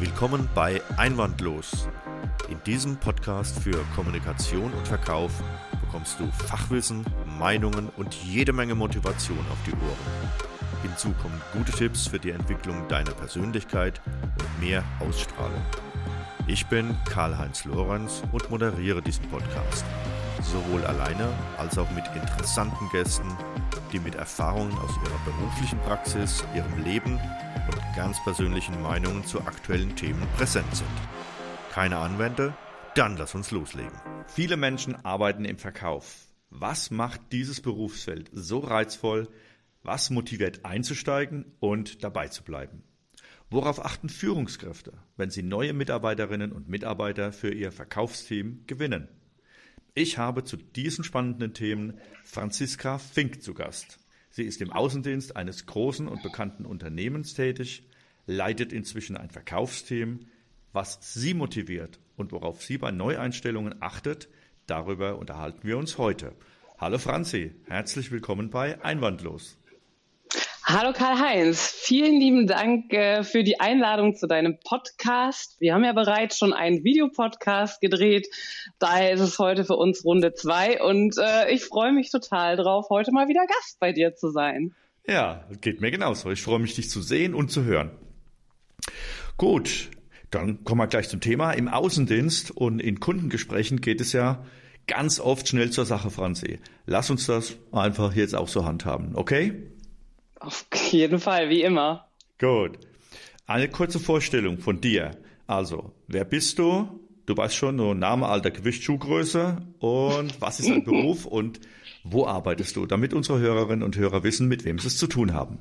Willkommen bei Einwandlos. In diesem Podcast für Kommunikation und Verkauf bekommst du Fachwissen, Meinungen und jede Menge Motivation auf die Ohren. Hinzu kommen gute Tipps für die Entwicklung deiner Persönlichkeit und mehr Ausstrahlung. Ich bin Karl-Heinz Lorenz und moderiere diesen Podcast. Sowohl alleine als auch mit interessanten Gästen, die mit Erfahrungen aus ihrer beruflichen Praxis, ihrem Leben ganz persönlichen Meinungen zu aktuellen Themen präsent sind. Keine Anwender? Dann lass uns loslegen. Viele Menschen arbeiten im Verkauf. Was macht dieses Berufsfeld so reizvoll? Was motiviert einzusteigen und dabei zu bleiben? Worauf achten Führungskräfte, wenn sie neue Mitarbeiterinnen und Mitarbeiter für ihr Verkaufsteam gewinnen? Ich habe zu diesen spannenden Themen Franziska Fink zu Gast. Sie ist im Außendienst eines großen und bekannten Unternehmens tätig, leitet inzwischen ein Verkaufsteam. Was sie motiviert und worauf sie bei Neueinstellungen achtet, darüber unterhalten wir uns heute. Hallo Franzi, herzlich willkommen bei Einwandlos. Hallo Karl-Heinz, vielen lieben Dank äh, für die Einladung zu deinem Podcast. Wir haben ja bereits schon einen Videopodcast gedreht, daher ist es heute für uns Runde zwei und äh, ich freue mich total drauf, heute mal wieder Gast bei dir zu sein. Ja, geht mir genauso. Ich freue mich, dich zu sehen und zu hören. Gut, dann kommen wir gleich zum Thema. Im Außendienst und in Kundengesprächen geht es ja ganz oft schnell zur Sache, Franzi. Lass uns das einfach jetzt auch so handhaben, okay? Auf jeden Fall, wie immer. Gut. Eine kurze Vorstellung von dir. Also, wer bist du? Du weißt schon, nur Name, Alter, Gewicht, Schuhgröße und was ist dein Beruf und wo arbeitest du, damit unsere Hörerinnen und Hörer wissen, mit wem sie es zu tun haben.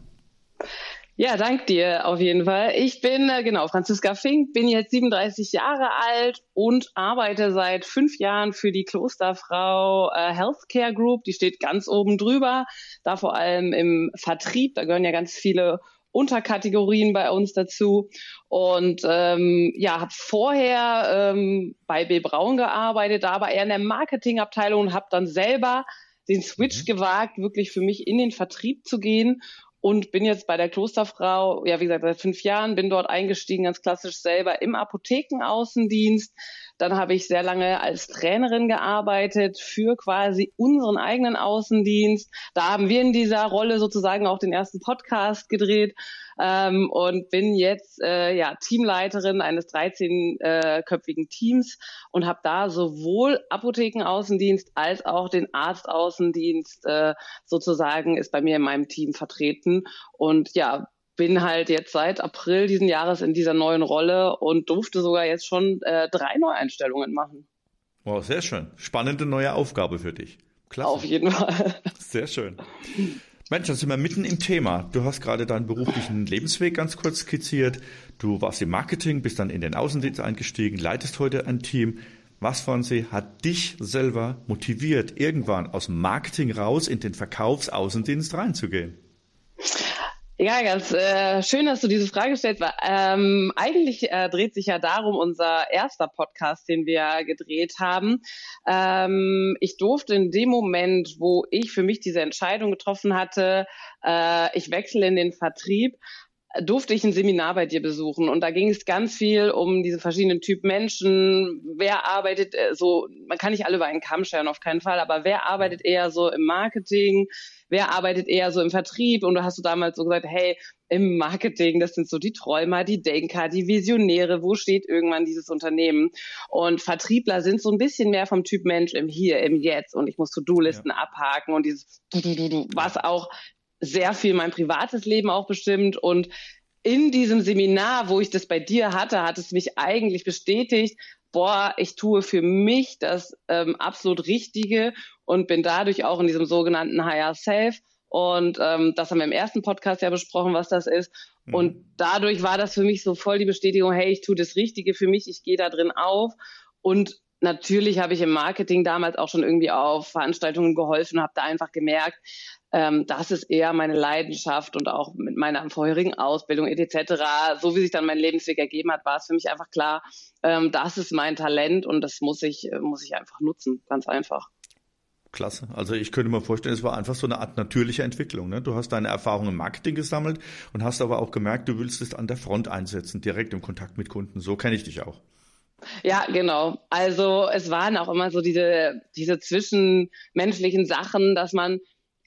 Ja, dank dir auf jeden Fall. Ich bin, äh, genau, Franziska Fink, bin jetzt 37 Jahre alt und arbeite seit fünf Jahren für die Klosterfrau äh, Healthcare Group. Die steht ganz oben drüber, da vor allem im Vertrieb. Da gehören ja ganz viele Unterkategorien bei uns dazu. Und ähm, ja, habe vorher ähm, bei B. Braun gearbeitet, da aber eher in der Marketingabteilung und habe dann selber den Switch mhm. gewagt, wirklich für mich in den Vertrieb zu gehen und bin jetzt bei der Klosterfrau, ja, wie gesagt, seit fünf Jahren, bin dort eingestiegen, ganz klassisch selber im Apothekenaußendienst. Dann habe ich sehr lange als Trainerin gearbeitet für quasi unseren eigenen Außendienst. Da haben wir in dieser Rolle sozusagen auch den ersten Podcast gedreht ähm, und bin jetzt äh, ja Teamleiterin eines 13-köpfigen Teams und habe da sowohl Apothekenaußendienst als auch den Arztaußendienst äh, sozusagen ist bei mir in meinem Team vertreten und ja bin halt jetzt seit April diesen Jahres in dieser neuen Rolle und durfte sogar jetzt schon äh, drei Neueinstellungen machen. Wow, sehr schön. Spannende neue Aufgabe für dich. Klasse. Auf jeden Fall. Sehr schön. Mensch, dann sind wir mitten im Thema. Du hast gerade deinen beruflichen Lebensweg ganz kurz skizziert. Du warst im Marketing, bist dann in den Außendienst eingestiegen, leitest heute ein Team. Was, Franzi, hat dich selber motiviert, irgendwann aus dem Marketing raus in den Verkaufsaußendienst reinzugehen? Ja, ganz äh, schön, dass du diese Frage stellst. Ähm, eigentlich äh, dreht sich ja darum unser erster Podcast, den wir gedreht haben. Ähm, ich durfte in dem Moment, wo ich für mich diese Entscheidung getroffen hatte, äh, ich wechsle in den Vertrieb, durfte ich ein Seminar bei dir besuchen und da ging es ganz viel um diese verschiedenen Typen Menschen. Wer arbeitet äh, so, man kann nicht alle über einen Kamm scheren, auf keinen Fall, aber wer arbeitet eher so im Marketing? Wer arbeitet eher so im Vertrieb? Und da hast du damals so gesagt, hey, im Marketing, das sind so die Träumer, die Denker, die Visionäre, wo steht irgendwann dieses Unternehmen? Und Vertriebler sind so ein bisschen mehr vom Typ Mensch im Hier, im Jetzt und ich muss To-Do-Listen ja. abhaken und dieses, was auch sehr viel mein privates Leben auch bestimmt und in diesem Seminar, wo ich das bei dir hatte, hat es mich eigentlich bestätigt, boah, ich tue für mich das ähm, absolut Richtige und bin dadurch auch in diesem sogenannten Higher Self. Und ähm, das haben wir im ersten Podcast ja besprochen, was das ist. Mhm. Und dadurch war das für mich so voll die Bestätigung, hey, ich tue das Richtige für mich, ich gehe da drin auf. Und natürlich habe ich im Marketing damals auch schon irgendwie auf Veranstaltungen geholfen, habe da einfach gemerkt, ähm, das ist eher meine Leidenschaft und auch mit meiner vorherigen Ausbildung etc. So wie sich dann mein Lebensweg ergeben hat, war es für mich einfach klar, ähm, das ist mein Talent und das muss ich, äh, muss ich einfach nutzen, ganz einfach. Klasse. Also ich könnte mir vorstellen, es war einfach so eine Art natürliche Entwicklung. Ne? Du hast deine Erfahrung im Marketing gesammelt und hast aber auch gemerkt, du willst es an der Front einsetzen, direkt im Kontakt mit Kunden. So kenne ich dich auch. Ja, genau. Also es waren auch immer so diese, diese zwischenmenschlichen Sachen, dass man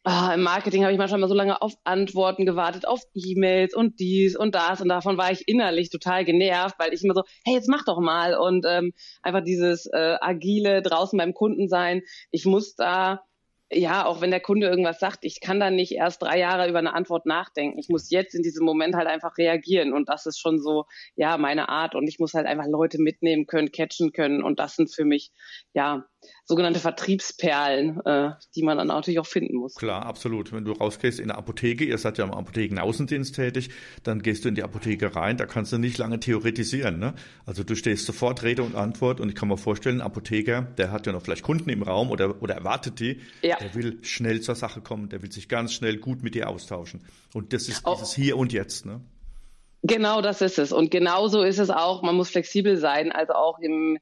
ah, im Marketing habe ich manchmal mal so lange auf Antworten gewartet, auf E-Mails und dies und das und davon war ich innerlich total genervt, weil ich immer so, hey, jetzt mach doch mal und ähm, einfach dieses äh, agile draußen beim Kunden sein. Ich muss da ja, auch wenn der Kunde irgendwas sagt, ich kann dann nicht erst drei Jahre über eine Antwort nachdenken. Ich muss jetzt in diesem Moment halt einfach reagieren. Und das ist schon so, ja, meine Art. Und ich muss halt einfach Leute mitnehmen können, catchen können. Und das sind für mich, ja, sogenannte Vertriebsperlen, äh, die man dann natürlich auch finden muss. Klar, absolut. Wenn du rausgehst in der Apotheke, ihr seid ja im Apothekenaußendienst tätig, dann gehst du in die Apotheke rein, da kannst du nicht lange theoretisieren. Ne? Also du stehst sofort Rede und Antwort und ich kann mir vorstellen, ein Apotheker, der hat ja noch vielleicht Kunden im Raum oder, oder erwartet die, ja. der will schnell zur Sache kommen, der will sich ganz schnell gut mit dir austauschen. Und das ist oh. dieses Hier und Jetzt. Ne? Genau, das ist es. Und genauso ist es auch, man muss flexibel sein. Also auch im,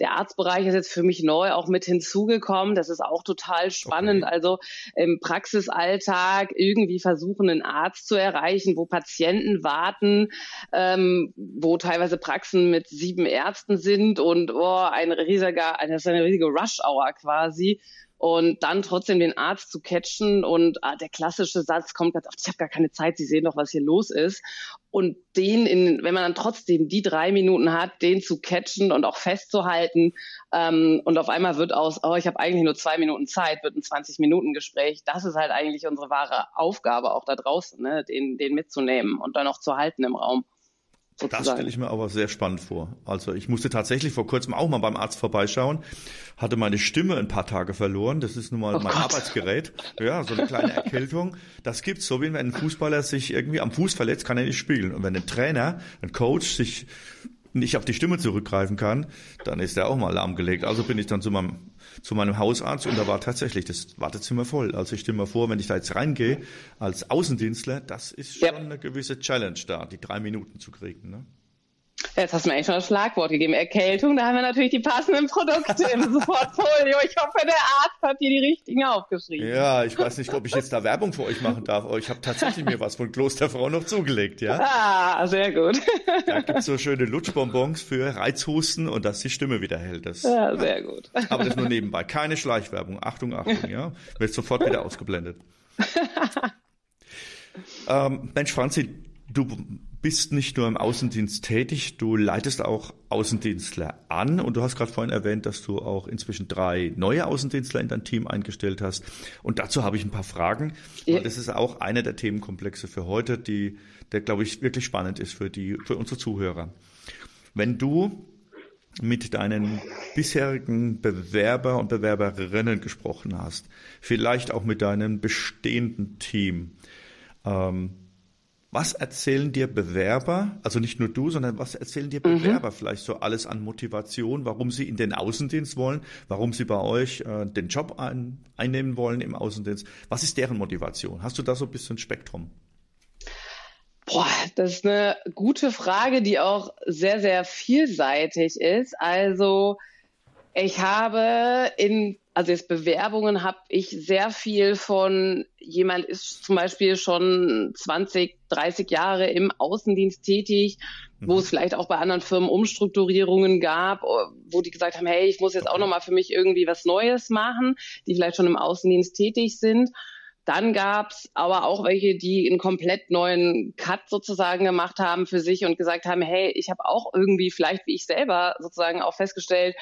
der Arztbereich ist jetzt für mich neu auch mit hinzugekommen. Das ist auch total spannend. Okay. Also im Praxisalltag irgendwie versuchen, einen Arzt zu erreichen, wo Patienten warten, ähm, wo teilweise Praxen mit sieben Ärzten sind und oh, ein riesiger, das ist eine riesige Rush-Hour quasi und dann trotzdem den Arzt zu catchen und ah, der klassische Satz kommt ganz oft, ich habe gar keine Zeit, Sie sehen doch, was hier los ist. Und den, in, wenn man dann trotzdem die drei Minuten hat, den zu catchen und auch festzuhalten ähm, und auf einmal wird aus, oh, ich habe eigentlich nur zwei Minuten Zeit, wird ein 20-Minuten-Gespräch. Das ist halt eigentlich unsere wahre Aufgabe auch da draußen, ne? den, den mitzunehmen und dann auch zu halten im Raum. Sozusagen. Das stelle ich mir aber sehr spannend vor. Also ich musste tatsächlich vor kurzem auch mal beim Arzt vorbeischauen, hatte meine Stimme ein paar Tage verloren. Das ist nun mal oh mein Gott. Arbeitsgerät. Ja, so eine kleine Erkältung. Das gibt's so, wie wenn ein Fußballer sich irgendwie am Fuß verletzt, kann er nicht spielen. Und wenn ein Trainer, ein Coach sich nicht auf die Stimme zurückgreifen kann, dann ist er auch mal lahmgelegt. Also bin ich dann zu meinem zu meinem Hausarzt und da war tatsächlich das Wartezimmer voll. Also ich stelle mir vor, wenn ich da jetzt reingehe als Außendienstler, das ist schon ja. eine gewisse Challenge da, die drei Minuten zu kriegen. Ne? Jetzt hast du mir eigentlich schon das Schlagwort gegeben. Erkältung, da haben wir natürlich die passenden Produkte im Portfolio. Ich hoffe, der Arzt hat hier die richtigen aufgeschrieben. Ja, ich weiß nicht, ob ich jetzt da Werbung für euch machen darf, aber ich habe tatsächlich mir was von Klosterfrau noch zugelegt, ja? Ah, sehr gut. Da gibt's so schöne Lutschbonbons für Reizhusten und dass die Stimme wieder hält. Das, ja, sehr gut. Aber das nur nebenbei. Keine Schleichwerbung. Achtung, Achtung, ja? Wird sofort wieder ausgeblendet. ähm, Mensch, Franzi, du bist nicht nur im Außendienst tätig, du leitest auch Außendienstler an und du hast gerade vorhin erwähnt, dass du auch inzwischen drei neue Außendienstler in dein Team eingestellt hast. Und dazu habe ich ein paar Fragen. Ja. Und das ist auch einer der Themenkomplexe für heute, die, der glaube ich wirklich spannend ist für die, für unsere Zuhörer. Wenn du mit deinen bisherigen Bewerber und Bewerberinnen gesprochen hast, vielleicht auch mit deinem bestehenden Team, ähm, was erzählen dir Bewerber, also nicht nur du, sondern was erzählen dir mhm. Bewerber mhm. vielleicht so alles an Motivation, warum sie in den Außendienst wollen, warum sie bei euch äh, den Job ein, einnehmen wollen im Außendienst? Was ist deren Motivation? Hast du da so ein bisschen Spektrum? Boah, das ist eine gute Frage, die auch sehr, sehr vielseitig ist. Also ich habe in also jetzt Bewerbungen habe ich sehr viel von, jemand ist zum Beispiel schon 20, 30 Jahre im Außendienst tätig, wo mhm. es vielleicht auch bei anderen Firmen Umstrukturierungen gab, wo die gesagt haben, hey, ich muss jetzt auch nochmal für mich irgendwie was Neues machen, die vielleicht schon im Außendienst tätig sind. Dann gab's aber auch welche, die einen komplett neuen Cut sozusagen gemacht haben für sich und gesagt haben, hey, ich habe auch irgendwie vielleicht wie ich selber sozusagen auch festgestellt,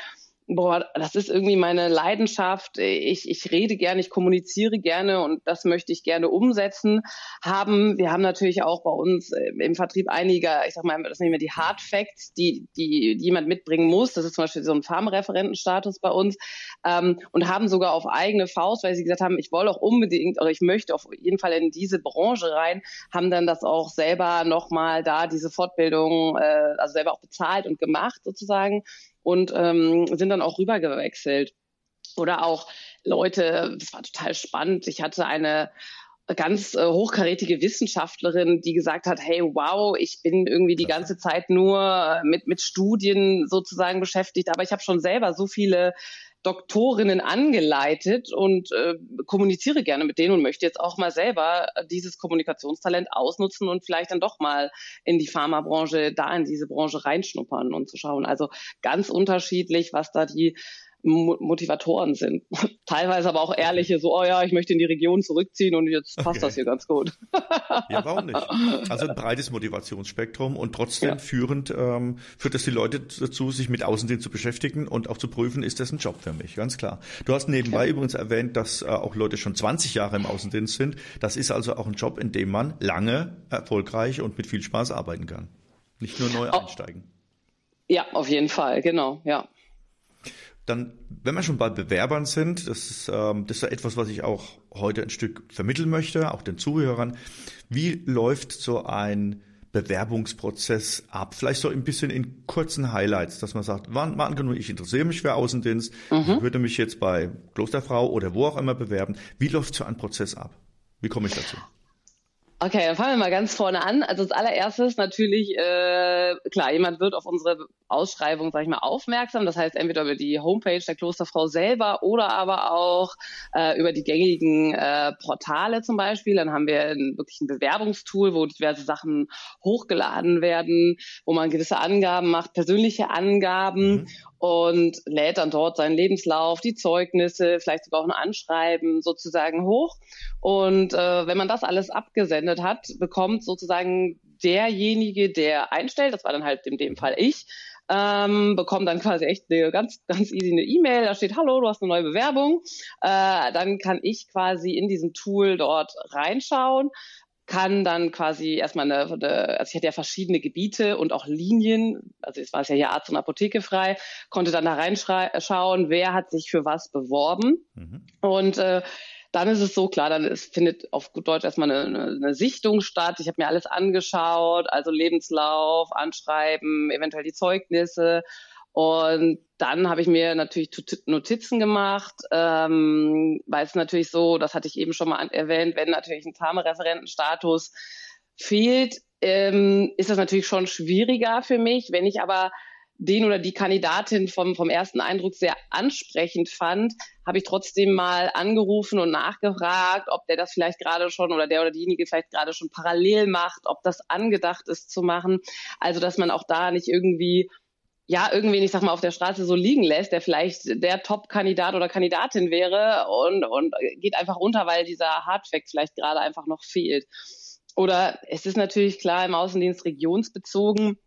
boah, das ist irgendwie meine Leidenschaft. Ich, ich rede gerne, ich kommuniziere gerne und das möchte ich gerne umsetzen haben. Wir haben natürlich auch bei uns äh, im Vertrieb einige, ich sag mal, das nehmen wir die Hard Facts, die, die, jemand mitbringen muss. Das ist zum Beispiel so ein Farmreferentenstatus bei uns ähm, und haben sogar auf eigene Faust, weil sie gesagt haben, ich will auch unbedingt oder ich möchte auf jeden Fall in diese Branche rein, haben dann das auch selber nochmal da diese Fortbildung, äh, also selber auch bezahlt und gemacht sozusagen und ähm, sind dann auch rübergewechselt. Oder auch Leute, das war total spannend. Ich hatte eine ganz äh, hochkarätige Wissenschaftlerin, die gesagt hat, hey, wow, ich bin irgendwie die ganze Zeit nur mit, mit Studien sozusagen beschäftigt, aber ich habe schon selber so viele Doktorinnen angeleitet und äh, kommuniziere gerne mit denen und möchte jetzt auch mal selber dieses Kommunikationstalent ausnutzen und vielleicht dann doch mal in die Pharmabranche, da in diese Branche reinschnuppern und zu schauen. Also ganz unterschiedlich, was da die Motivatoren sind. Teilweise aber auch ehrliche, so, oh ja, ich möchte in die Region zurückziehen und jetzt passt okay. das hier ganz gut. ja, warum nicht? Also ein breites Motivationsspektrum und trotzdem ja. führend ähm, führt das die Leute dazu, sich mit Außendienst zu beschäftigen und auch zu prüfen, ist das ein Job für mich, ganz klar. Du hast nebenbei ja. übrigens erwähnt, dass äh, auch Leute schon 20 Jahre im Außendienst sind. Das ist also auch ein Job, in dem man lange, erfolgreich und mit viel Spaß arbeiten kann. Nicht nur neu oh. einsteigen. Ja, auf jeden Fall, genau, ja. Dann, wenn wir schon bei Bewerbern sind, das ist, ähm, das ist etwas, was ich auch heute ein Stück vermitteln möchte, auch den Zuhörern. Wie läuft so ein Bewerbungsprozess ab? Vielleicht so ein bisschen in kurzen Highlights, dass man sagt, wann, angenommen, ich interessiere mich für Außendienst, mhm. würde mich jetzt bei Klosterfrau oder wo auch immer bewerben. Wie läuft so ein Prozess ab? Wie komme ich dazu? Okay, dann fangen wir mal ganz vorne an. Also als allererstes natürlich, äh, klar, jemand wird auf unsere Ausschreibung, sag ich mal, aufmerksam. Das heißt entweder über die Homepage der Klosterfrau selber oder aber auch äh, über die gängigen äh, Portale zum Beispiel. Dann haben wir ein, wirklich ein Bewerbungstool, wo diverse Sachen hochgeladen werden, wo man gewisse Angaben macht, persönliche Angaben. Mhm und lädt dann dort seinen Lebenslauf, die Zeugnisse, vielleicht sogar auch ein Anschreiben sozusagen hoch. Und äh, wenn man das alles abgesendet hat, bekommt sozusagen derjenige, der einstellt, das war dann halt in dem Fall ich, ähm, bekommt dann quasi echt eine ganz, ganz easy eine E-Mail, da steht, hallo, du hast eine neue Bewerbung. Äh, dann kann ich quasi in diesem Tool dort reinschauen, kann dann quasi erstmal eine, eine, also ich hatte ja verschiedene Gebiete und auch Linien, also es war es ja hier Arzt und Apotheke frei, konnte dann da reinschauen, wer hat sich für was beworben. Mhm. Und äh, dann ist es so klar, dann ist, findet auf gut Deutsch erstmal eine, eine, eine Sichtung statt. Ich habe mir alles angeschaut, also Lebenslauf, Anschreiben, eventuell die Zeugnisse. Und dann habe ich mir natürlich Notizen gemacht, ähm, weil es natürlich so, das hatte ich eben schon mal erwähnt, wenn natürlich ein Pharma-Referentenstatus fehlt, ähm, ist das natürlich schon schwieriger für mich. Wenn ich aber den oder die Kandidatin vom, vom ersten Eindruck sehr ansprechend fand, habe ich trotzdem mal angerufen und nachgefragt, ob der das vielleicht gerade schon oder der oder diejenige vielleicht gerade schon parallel macht, ob das angedacht ist zu machen. Also, dass man auch da nicht irgendwie ja, irgendwen, ich sag mal, auf der Straße so liegen lässt, der vielleicht der Top-Kandidat oder Kandidatin wäre und, und geht einfach unter, weil dieser Hardfact vielleicht gerade einfach noch fehlt. Oder es ist natürlich klar im Außendienst regionsbezogen.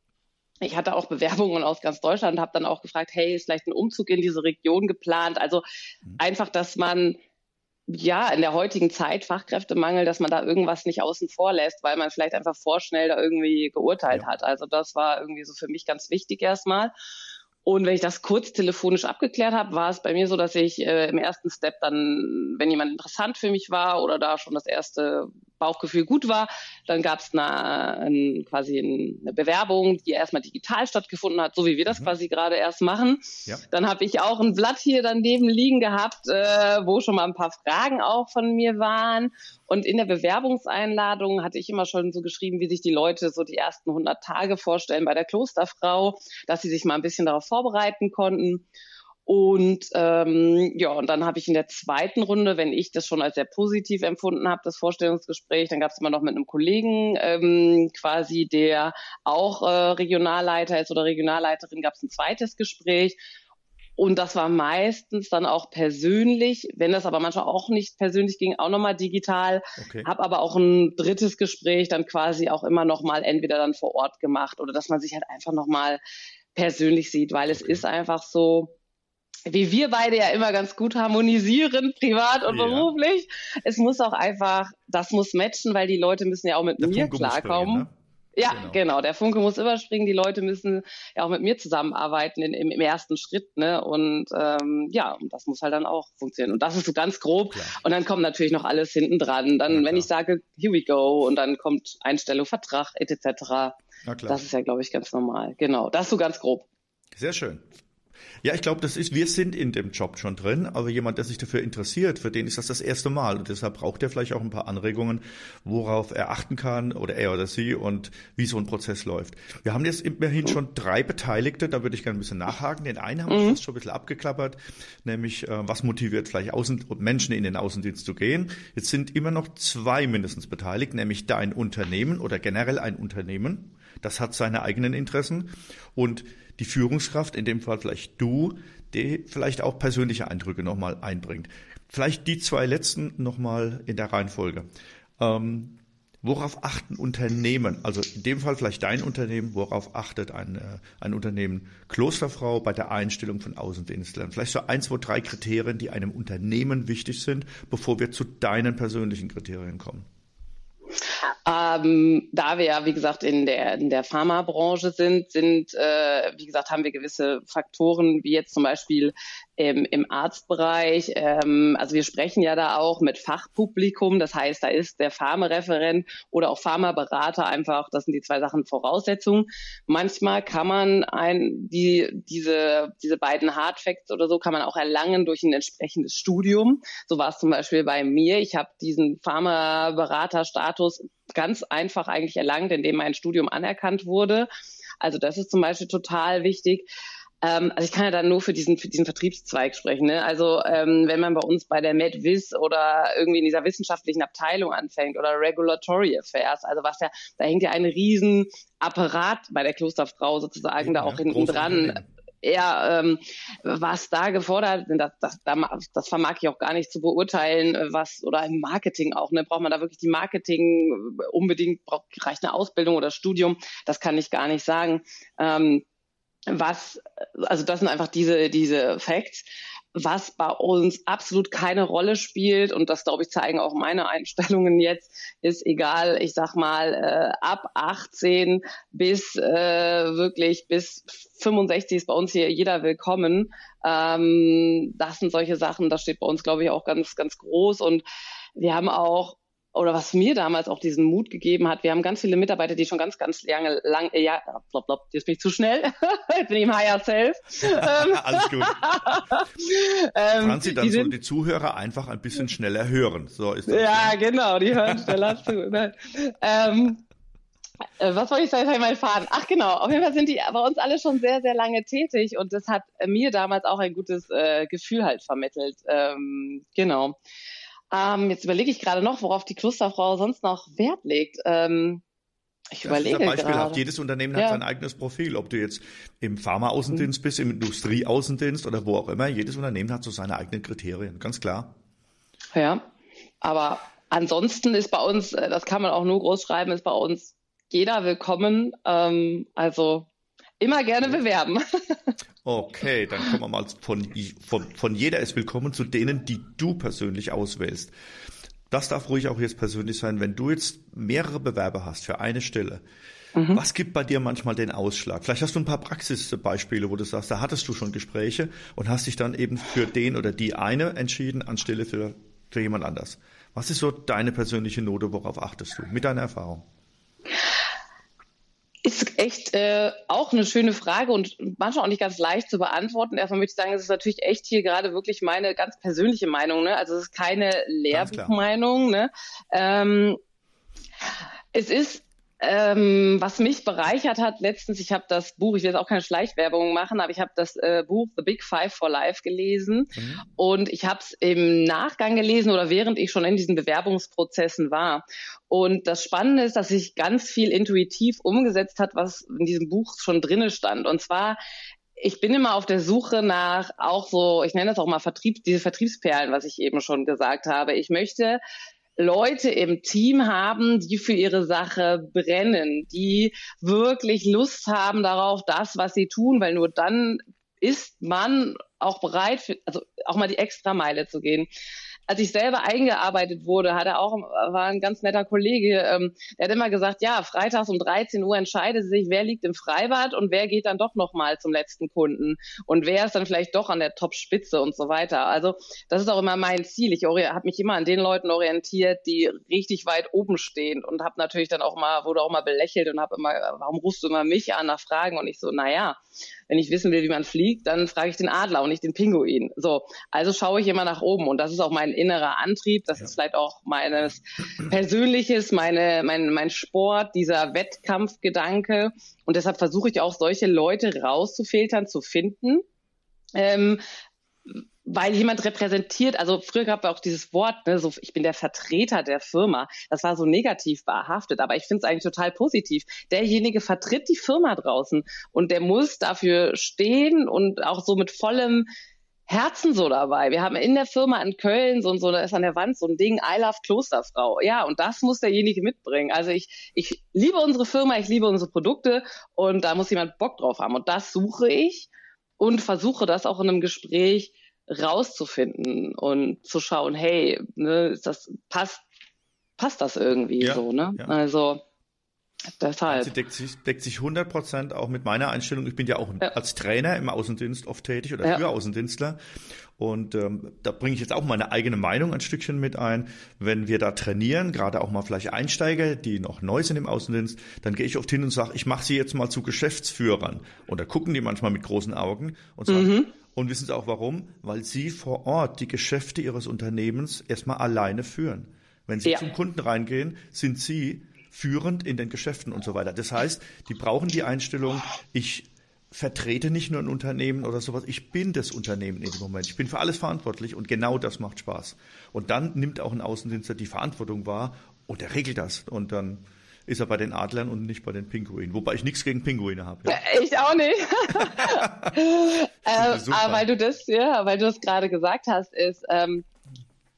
Ich hatte auch Bewerbungen aus ganz Deutschland und habe dann auch gefragt, hey, ist vielleicht ein Umzug in diese Region geplant? Also mhm. einfach, dass man ja, in der heutigen Zeit Fachkräftemangel, dass man da irgendwas nicht außen vor lässt, weil man vielleicht einfach vorschnell da irgendwie geurteilt ja. hat. Also das war irgendwie so für mich ganz wichtig erstmal. Und wenn ich das kurz telefonisch abgeklärt habe, war es bei mir so, dass ich äh, im ersten Step dann, wenn jemand interessant für mich war oder da schon das erste Bauchgefühl gut war, dann gab es eine, ein, quasi eine Bewerbung, die erstmal digital stattgefunden hat, so wie wir das mhm. quasi gerade erst machen. Ja. Dann habe ich auch ein Blatt hier daneben liegen gehabt, äh, wo schon mal ein paar Fragen auch von mir waren. Und in der Bewerbungseinladung hatte ich immer schon so geschrieben, wie sich die Leute so die ersten 100 Tage vorstellen bei der Klosterfrau, dass sie sich mal ein bisschen darauf vorbereiten konnten. Und ähm, ja, und dann habe ich in der zweiten Runde, wenn ich das schon als sehr positiv empfunden habe, das Vorstellungsgespräch, dann gab es immer noch mit einem Kollegen ähm, quasi, der auch äh, Regionalleiter ist oder Regionalleiterin, gab es ein zweites Gespräch. Und das war meistens dann auch persönlich, wenn das aber manchmal auch nicht persönlich ging, auch nochmal digital. Okay. Habe aber auch ein drittes Gespräch dann quasi auch immer nochmal entweder dann vor Ort gemacht oder dass man sich halt einfach nochmal persönlich sieht, weil es ist einfach so, wie wir beide ja immer ganz gut harmonisieren, privat und ja. beruflich. Es muss auch einfach, das muss matchen, weil die Leute müssen ja auch mit Der mir Funke klarkommen. Ne? Ja, genau. genau. Der Funke muss überspringen. Die Leute müssen ja auch mit mir zusammenarbeiten in, im, im, ersten Schritt, ne? Und ähm, ja, das muss halt dann auch funktionieren. Und das ist so ganz grob. Klar. Und dann kommt natürlich noch alles hinten dran. Dann, wenn ich sage, here we go, und dann kommt Einstellung, Vertrag, etc. Das ist ja, glaube ich, ganz normal. Genau. Das ist so ganz grob. Sehr schön. Ja, ich glaube, das ist, wir sind in dem Job schon drin, aber jemand, der sich dafür interessiert, für den ist das das erste Mal und deshalb braucht er vielleicht auch ein paar Anregungen, worauf er achten kann oder er oder sie und wie so ein Prozess läuft. Wir haben jetzt immerhin schon drei Beteiligte, da würde ich gerne ein bisschen nachhaken. Den einen haben wir mhm. fast schon ein bisschen abgeklappert, nämlich äh, was motiviert vielleicht Außen Menschen in den Außendienst zu gehen. Jetzt sind immer noch zwei mindestens beteiligt, nämlich dein Unternehmen oder generell ein Unternehmen. Das hat seine eigenen Interessen und die Führungskraft, in dem Fall vielleicht du, die vielleicht auch persönliche Eindrücke nochmal einbringt. Vielleicht die zwei letzten nochmal in der Reihenfolge. Ähm, worauf achten Unternehmen, also in dem Fall vielleicht dein Unternehmen, worauf achtet ein, äh, ein Unternehmen Klosterfrau bei der Einstellung von Außendienstlern? Vielleicht so ein, zwei, drei Kriterien, die einem Unternehmen wichtig sind, bevor wir zu deinen persönlichen Kriterien kommen. Ähm, da wir ja, wie gesagt, in der, in der Pharmabranche sind, sind, äh, wie gesagt, haben wir gewisse Faktoren, wie jetzt zum Beispiel im, im Arztbereich. Ähm, also wir sprechen ja da auch mit Fachpublikum. Das heißt, da ist der Pharmareferent oder auch Pharmaberater einfach, das sind die zwei Sachen Voraussetzungen. Manchmal kann man ein, die, diese, diese beiden Hardfacts oder so kann man auch erlangen durch ein entsprechendes Studium. So war es zum Beispiel bei mir. Ich habe diesen Pharmaberaterstatus ganz einfach eigentlich erlangt, indem mein Studium anerkannt wurde. Also das ist zum Beispiel total wichtig. Ähm, also ich kann ja dann nur für diesen, für diesen Vertriebszweig sprechen. Ne? Also ähm, wenn man bei uns bei der MedVis oder irgendwie in dieser wissenschaftlichen Abteilung anfängt oder Regulatory Affairs, also was ja, da hängt ja ein riesen Apparat bei der Klosterfrau sozusagen ja, da auch hinten dran. Ja, ähm, was da gefordert, das, das, das vermag ich auch gar nicht zu beurteilen, was oder im Marketing auch, ne, braucht man da wirklich die Marketing unbedingt, braucht reicht eine Ausbildung oder Studium, das kann ich gar nicht sagen. Ähm, was, also das sind einfach diese, diese Facts. Was bei uns absolut keine Rolle spielt, und das glaube ich zeigen auch meine Einstellungen jetzt, ist egal, ich sag mal, äh, ab 18 bis äh, wirklich bis 65 ist bei uns hier jeder willkommen. Ähm, das sind solche Sachen, das steht bei uns, glaube ich, auch ganz, ganz groß. Und wir haben auch oder was mir damals auch diesen Mut gegeben hat, wir haben ganz viele Mitarbeiter, die schon ganz, ganz lange, lang, ja, blop, blop, jetzt bin ich zu schnell, jetzt bin ich im Higher Self. Alles gut. ähm, Franzi, dann die sollen die Zuhörer einfach ein bisschen schneller hören. So ist das. Ja, ne? genau, die hören schneller zu. Ne? Ähm, äh, was wollte ich sagen? Jetzt mein Faden. Ach genau, auf jeden Fall sind die bei uns alle schon sehr, sehr lange tätig und das hat mir damals auch ein gutes äh, Gefühl halt vermittelt. Ähm, genau. Ähm, jetzt überlege ich gerade noch, worauf die Klosterfrau sonst noch Wert legt. Ähm, ich das überlege ist beispielhaft. Jedes Unternehmen ja. hat sein eigenes Profil. Ob du jetzt im Pharma-Außendienst mhm. bist, im Industrie-Außendienst oder wo auch immer. Jedes Unternehmen hat so seine eigenen Kriterien. Ganz klar. Ja, aber ansonsten ist bei uns, äh, das kann man auch nur groß schreiben, ist bei uns jeder willkommen. Ähm, also immer gerne bewerben. Okay, dann kommen wir mal von, von, von jeder ist willkommen zu denen, die du persönlich auswählst. Das darf ruhig auch jetzt persönlich sein, wenn du jetzt mehrere Bewerber hast für eine Stelle. Mhm. Was gibt bei dir manchmal den Ausschlag? Vielleicht hast du ein paar Praxisbeispiele, wo du sagst, da hattest du schon Gespräche und hast dich dann eben für den oder die eine entschieden anstelle für, für jemand anders. Was ist so deine persönliche Note, worauf achtest du mit deiner Erfahrung? Ist echt äh, auch eine schöne Frage und manchmal auch nicht ganz leicht zu beantworten. Erstmal möchte ich sagen, es ist natürlich echt hier gerade wirklich meine ganz persönliche Meinung. Ne? Also es ist keine Lehrbuchmeinung. Ne? Ähm, es ist ähm, was mich bereichert hat letztens, ich habe das Buch, ich will jetzt auch keine Schleichwerbung machen, aber ich habe das äh, Buch The Big Five for Life gelesen mhm. und ich habe es im Nachgang gelesen oder während ich schon in diesen Bewerbungsprozessen war. Und das Spannende ist, dass sich ganz viel intuitiv umgesetzt hat, was in diesem Buch schon drinne stand. Und zwar ich bin immer auf der Suche nach auch so, ich nenne das auch mal Vertrieb, diese Vertriebsperlen, was ich eben schon gesagt habe. Ich möchte Leute im Team haben, die für ihre Sache brennen, die wirklich Lust haben darauf, das, was sie tun, weil nur dann ist man auch bereit, für, also auch mal die extra Meile zu gehen. Als ich selber eingearbeitet wurde, hat er auch, war ein ganz netter Kollege, ähm, der hat immer gesagt, ja, freitags um 13 Uhr entscheidet sich, wer liegt im Freibad und wer geht dann doch nochmal zum letzten Kunden und wer ist dann vielleicht doch an der Top-Spitze und so weiter. Also das ist auch immer mein Ziel. Ich habe mich immer an den Leuten orientiert, die richtig weit oben stehen und habe natürlich dann auch mal, wurde auch mal belächelt und habe immer, warum rufst du immer mich an nach Fragen? Und ich so, naja, wenn ich wissen will, wie man fliegt, dann frage ich den Adler und nicht den Pinguin. So, also schaue ich immer nach oben und das ist auch mein innerer Antrieb. Das ja. ist vielleicht auch meines Persönliches, meine, mein, mein Sport, dieser Wettkampfgedanke. Und deshalb versuche ich auch solche Leute rauszufiltern, zu finden. Ähm, weil jemand repräsentiert, also früher gab es auch dieses Wort, ne, so ich bin der Vertreter der Firma. Das war so negativ behaftet, aber ich finde es eigentlich total positiv. Derjenige vertritt die Firma draußen und der muss dafür stehen und auch so mit vollem Herzen so dabei. Wir haben in der Firma in Köln so, so da ist an der Wand so ein Ding, I love Klosterfrau. Ja, und das muss derjenige mitbringen. Also ich, ich liebe unsere Firma, ich liebe unsere Produkte und da muss jemand Bock drauf haben. Und das suche ich und versuche das auch in einem Gespräch rauszufinden und zu schauen, hey, ne, ist das passt passt das irgendwie ja, so, ne? Ja. Also Deshalb. Sie deckt sich, deckt sich 100 Prozent auch mit meiner Einstellung. Ich bin ja auch ja. als Trainer im Außendienst oft tätig oder ja. für Außendienstler. Und ähm, da bringe ich jetzt auch meine eigene Meinung ein Stückchen mit ein. Wenn wir da trainieren, gerade auch mal vielleicht Einsteiger, die noch neu sind im Außendienst, dann gehe ich oft hin und sage, ich mache sie jetzt mal zu Geschäftsführern. Und da gucken die manchmal mit großen Augen und sagen, mhm. Und wissen Sie auch warum? Weil Sie vor Ort die Geschäfte Ihres Unternehmens erstmal alleine führen. Wenn Sie ja. zum Kunden reingehen, sind Sie führend in den Geschäften und so weiter. Das heißt, die brauchen die Einstellung, ich vertrete nicht nur ein Unternehmen oder sowas, ich bin das Unternehmen in dem Moment. Ich bin für alles verantwortlich und genau das macht Spaß. Und dann nimmt auch ein Außendienstler die Verantwortung wahr und er regelt das. Und dann ist er bei den Adlern und nicht bei den Pinguinen. Wobei ich nichts gegen Pinguine habe. Ja. Ich auch nicht. ähm, aber weil du das, ja, weil du das gerade gesagt hast, ist, ähm,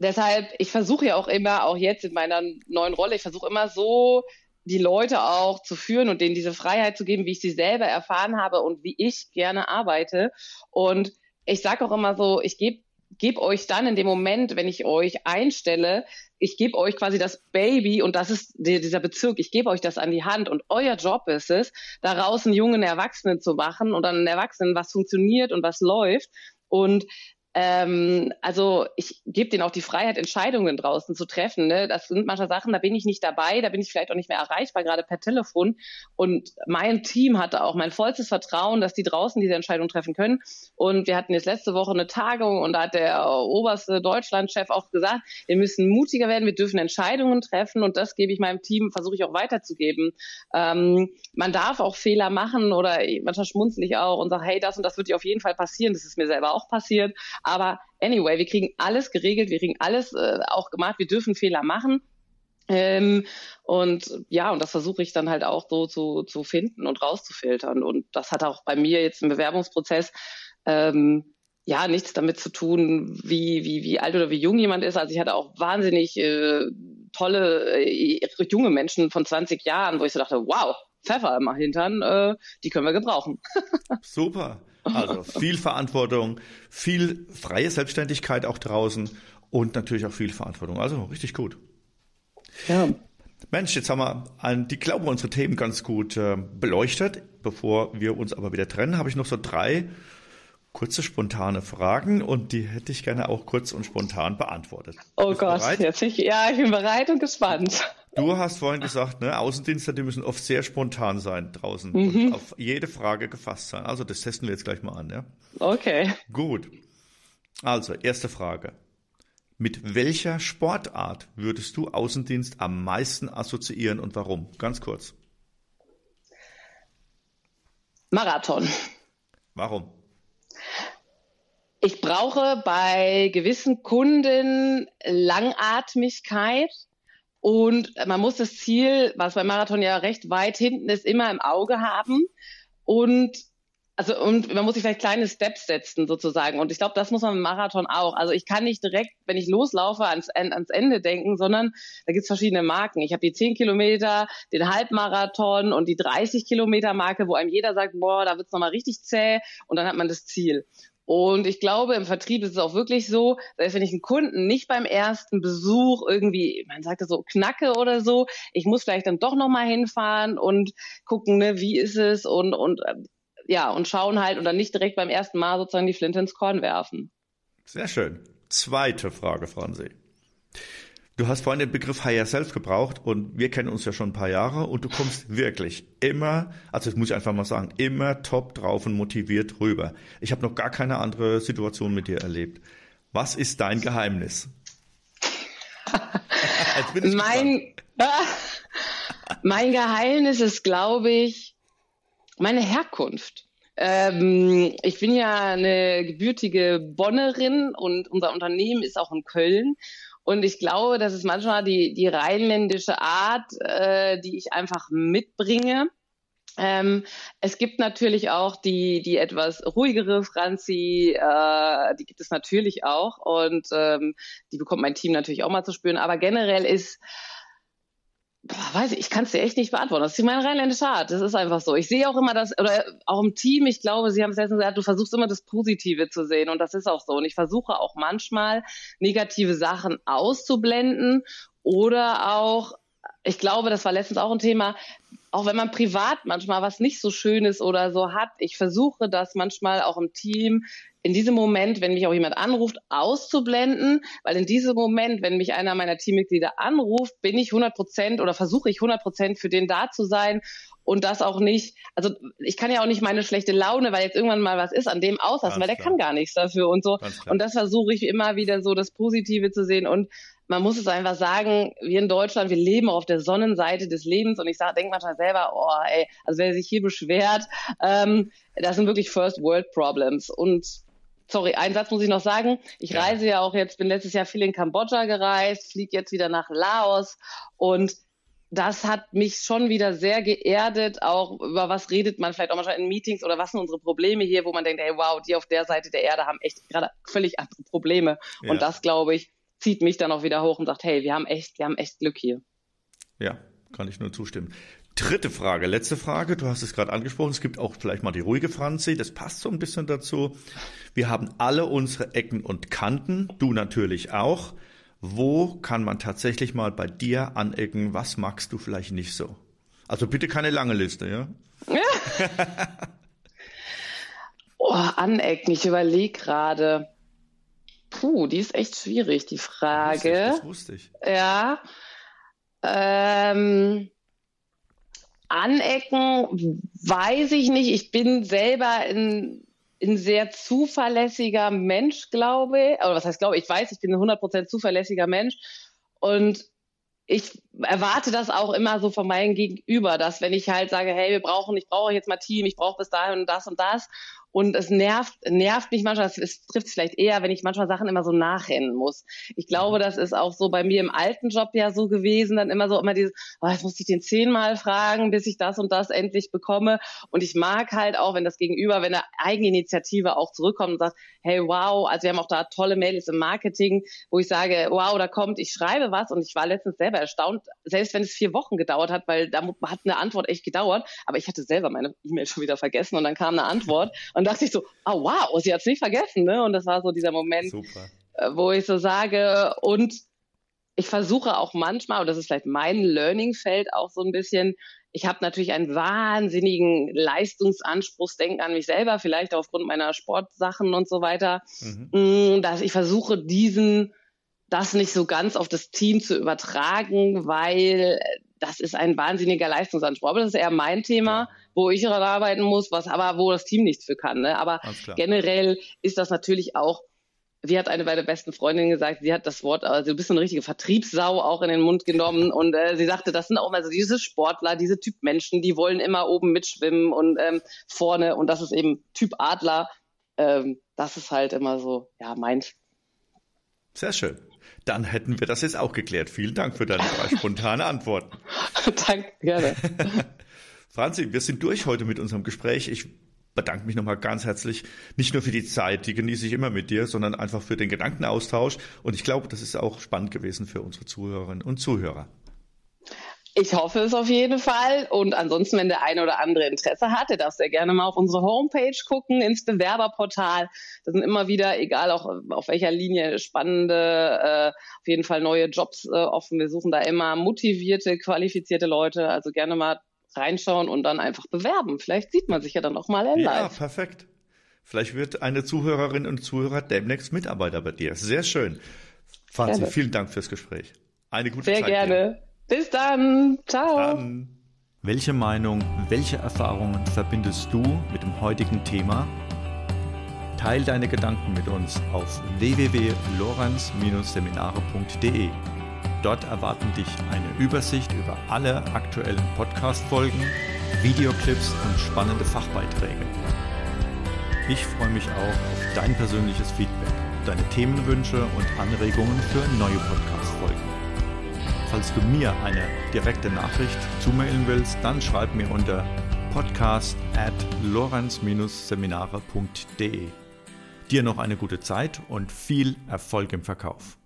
deshalb, ich versuche ja auch immer, auch jetzt in meiner neuen Rolle, ich versuche immer so die Leute auch zu führen und denen diese Freiheit zu geben, wie ich sie selber erfahren habe und wie ich gerne arbeite. Und ich sage auch immer so, ich gebe gebe euch dann in dem Moment, wenn ich euch einstelle, ich gebe euch quasi das Baby und das ist dieser Bezirk, ich gebe euch das an die Hand und euer Job ist es, daraus einen jungen Erwachsenen zu machen und dann einen Erwachsenen, was funktioniert und was läuft. Und ähm, also ich gebe denen auch die Freiheit, Entscheidungen draußen zu treffen. Ne? Das sind manchmal Sachen, da bin ich nicht dabei, da bin ich vielleicht auch nicht mehr erreichbar, gerade per Telefon. Und mein Team hatte auch mein vollstes Vertrauen, dass die draußen diese Entscheidung treffen können. Und wir hatten jetzt letzte Woche eine Tagung und da hat der oberste Deutschlandchef auch gesagt, wir müssen mutiger werden, wir dürfen Entscheidungen treffen und das gebe ich meinem Team, versuche ich auch weiterzugeben. Ähm, man darf auch Fehler machen oder manchmal schmunzel ich auch und sage, hey, das und das wird dir auf jeden Fall passieren. Das ist mir selber auch passiert. Aber anyway, wir kriegen alles geregelt, wir kriegen alles äh, auch gemacht, wir dürfen Fehler machen. Ähm, und ja, und das versuche ich dann halt auch so zu, zu finden und rauszufiltern. Und das hat auch bei mir jetzt im Bewerbungsprozess ähm, ja nichts damit zu tun, wie, wie, wie alt oder wie jung jemand ist. Also ich hatte auch wahnsinnig äh, tolle äh, junge Menschen von 20 Jahren, wo ich so dachte, wow, Pfeffer im Hintern, äh, die können wir gebrauchen. Super. Also viel Verantwortung, viel freie Selbstständigkeit auch draußen und natürlich auch viel Verantwortung. Also richtig gut. Ja. Mensch, jetzt haben wir an die glaube unsere Themen ganz gut äh, beleuchtet. Bevor wir uns aber wieder trennen, habe ich noch so drei kurze spontane Fragen und die hätte ich gerne auch kurz und spontan beantwortet. Oh Bist Gott, jetzt ich, ja, ich bin bereit und gespannt. Du hast vorhin gesagt, ne, Außendienste, die müssen oft sehr spontan sein draußen mhm. und auf jede Frage gefasst sein. Also das testen wir jetzt gleich mal an, ja? Okay. Gut. Also, erste Frage. Mit welcher Sportart würdest du Außendienst am meisten assoziieren und warum? Ganz kurz. Marathon. Warum? Ich brauche bei gewissen Kunden Langatmigkeit und man muss das Ziel, was beim Marathon ja recht weit hinten ist, immer im Auge haben. Und also und man muss sich vielleicht kleine Steps setzen sozusagen. Und ich glaube, das muss man im Marathon auch. Also ich kann nicht direkt, wenn ich loslaufe, ans, ans Ende denken, sondern da gibt's verschiedene Marken. Ich habe die 10 Kilometer, den Halbmarathon und die 30 Kilometer Marke, wo einem jeder sagt, boah, da wird's nochmal richtig zäh und dann hat man das Ziel. Und ich glaube, im Vertrieb ist es auch wirklich so, dass wenn ich einen Kunden nicht beim ersten Besuch irgendwie, man sagt das so, knacke oder so, ich muss vielleicht dann doch nochmal hinfahren und gucken, ne, wie ist es und, und äh, ja, und schauen halt oder nicht direkt beim ersten Mal sozusagen die Flinte ins Korn werfen. Sehr schön. Zweite Frage, Franzi. Du hast vorhin den Begriff Higher Self gebraucht und wir kennen uns ja schon ein paar Jahre und du kommst wirklich immer, also das muss ich einfach mal sagen, immer top drauf und motiviert rüber. Ich habe noch gar keine andere Situation mit dir erlebt. Was ist dein Geheimnis? mein, mein Geheimnis ist, glaube ich, meine Herkunft. Ähm, ich bin ja eine gebürtige Bonnerin und unser Unternehmen ist auch in Köln. Und ich glaube, das ist manchmal die, die rheinländische Art, äh, die ich einfach mitbringe. Ähm, es gibt natürlich auch die, die etwas ruhigere Franzi, äh, die gibt es natürlich auch und ähm, die bekommt mein Team natürlich auch mal zu spüren. Aber generell ist weiß ich, ich kann es dir echt nicht beantworten. Das ist meine rheinländische Art. Das ist einfach so. Ich sehe auch immer das, oder auch im Team, ich glaube, Sie haben es letztens gesagt, du versuchst immer das Positive zu sehen und das ist auch so. Und ich versuche auch manchmal negative Sachen auszublenden oder auch, ich glaube, das war letztens auch ein Thema, auch wenn man privat manchmal was nicht so Schönes oder so hat, ich versuche das manchmal auch im Team in diesem Moment, wenn mich auch jemand anruft, auszublenden, weil in diesem Moment, wenn mich einer meiner Teammitglieder anruft, bin ich 100 Prozent oder versuche ich 100 Prozent für den da zu sein und das auch nicht, also ich kann ja auch nicht meine schlechte Laune, weil jetzt irgendwann mal was ist, an dem auslassen, Ganz weil der klar. kann gar nichts dafür und so. Und das versuche ich immer wieder so das Positive zu sehen und man muss es einfach sagen, wir in Deutschland, wir leben auf der Sonnenseite des Lebens und ich sage, denk manchmal selber, oh ey, also wer sich hier beschwert, ähm, das sind wirklich First World Problems und sorry, einen Satz muss ich noch sagen. Ich ja. reise ja auch jetzt, bin letztes Jahr viel in Kambodscha gereist, fliege jetzt wieder nach Laos und das hat mich schon wieder sehr geerdet, auch über was redet man vielleicht auch manchmal in Meetings oder was sind unsere Probleme hier, wo man denkt, hey, wow, die auf der Seite der Erde haben echt gerade völlig andere Probleme. Ja. Und das, glaube ich, zieht mich dann auch wieder hoch und sagt, hey, wir haben echt, wir haben echt Glück hier. Ja, kann ich nur zustimmen. Dritte Frage, letzte Frage. Du hast es gerade angesprochen. Es gibt auch vielleicht mal die ruhige Franzi. Das passt so ein bisschen dazu. Wir haben alle unsere Ecken und Kanten. Du natürlich auch. Wo kann man tatsächlich mal bei dir anecken? Was magst du vielleicht nicht so? Also bitte keine lange Liste, ja? ja. oh, anecken. Ich überlege gerade. Puh, die ist echt schwierig, die Frage. Das wusste ich. Das wusste ich. Ja. Ähm, anecken, weiß ich nicht. Ich bin selber ein, ein sehr zuverlässiger Mensch, glaube ich. Oder was heißt glaube ich? Ich weiß, ich bin ein 100% zuverlässiger Mensch. Und ich erwarte das auch immer so von meinem Gegenüber, dass wenn ich halt sage, hey, wir brauchen, ich brauche jetzt mal Team, ich brauche bis dahin und das und das und es nervt, nervt mich manchmal, es trifft es vielleicht eher, wenn ich manchmal Sachen immer so nachrennen muss. Ich glaube, das ist auch so bei mir im alten Job ja so gewesen, dann immer so immer dieses, oh, jetzt muss ich den zehnmal fragen, bis ich das und das endlich bekomme. Und ich mag halt auch, wenn das Gegenüber, wenn er Eigeninitiative auch zurückkommt und sagt, hey, wow, also wir haben auch da tolle Mails im Marketing, wo ich sage, wow, da kommt, ich schreibe was und ich war letztens selber erstaunt, selbst wenn es vier Wochen gedauert hat, weil da hat eine Antwort echt gedauert, aber ich hatte selber meine E-Mail schon wieder vergessen und dann kam eine Antwort und dachte ich so, oh wow, sie hat es nicht vergessen, ne? Und das war so dieser Moment, Super. Äh, wo ich so sage, und ich versuche auch manchmal, und das ist vielleicht mein Learning-Feld auch so ein bisschen, ich habe natürlich einen wahnsinnigen Leistungsanspruchsdenken an mich selber, vielleicht aufgrund meiner Sportsachen und so weiter, mhm. Mm, dass ich versuche, diesen das nicht so ganz auf das Team zu übertragen, weil das ist ein wahnsinniger Leistungsanspruch. Aber das ist eher mein Thema, wo ich daran arbeiten muss, was aber wo das Team nichts für kann. Ne? Aber generell ist das natürlich auch, wie hat eine meiner besten Freundinnen gesagt, sie hat das Wort, also du bist so eine richtige Vertriebssau auch in den Mund genommen und äh, sie sagte, das sind auch mal so diese Sportler, diese Typ Menschen, die wollen immer oben mitschwimmen und ähm, vorne und das ist eben Typ Adler. Ähm, das ist halt immer so, ja, meins. Sehr schön. Dann hätten wir das jetzt auch geklärt. Vielen Dank für deine drei spontane Antworten. Danke, gerne. Franzi, wir sind durch heute mit unserem Gespräch. Ich bedanke mich nochmal ganz herzlich, nicht nur für die Zeit, die genieße ich immer mit dir, sondern einfach für den Gedankenaustausch. Und ich glaube, das ist auch spannend gewesen für unsere Zuhörerinnen und Zuhörer. Ich hoffe es auf jeden Fall. Und ansonsten, wenn der eine oder andere Interesse hat, der darf sehr gerne mal auf unsere Homepage gucken, ins Bewerberportal. Da sind immer wieder, egal auch auf welcher Linie, spannende, äh, auf jeden Fall neue Jobs äh, offen. Wir suchen da immer motivierte, qualifizierte Leute. Also gerne mal reinschauen und dann einfach bewerben. Vielleicht sieht man sich ja dann auch mal in live. Ja, perfekt. Vielleicht wird eine Zuhörerin und Zuhörer demnächst Mitarbeiter bei dir. Sehr schön. Franzi, vielen Dank fürs Gespräch. Eine gute Sehr Zeit. Sehr gerne. Dir. Bis dann. Ciao. Dann. Welche Meinung, welche Erfahrungen verbindest du mit dem heutigen Thema? Teil deine Gedanken mit uns auf www.lorenz-seminare.de. Dort erwarten dich eine Übersicht über alle aktuellen Podcast-Folgen, Videoclips und spannende Fachbeiträge. Ich freue mich auch auf dein persönliches Feedback, deine Themenwünsche und Anregungen für neue Podcast-Folgen. Falls du mir eine direkte Nachricht zumailen willst, dann schreib mir unter podcast at lorenz-seminare.de. Dir noch eine gute Zeit und viel Erfolg im Verkauf.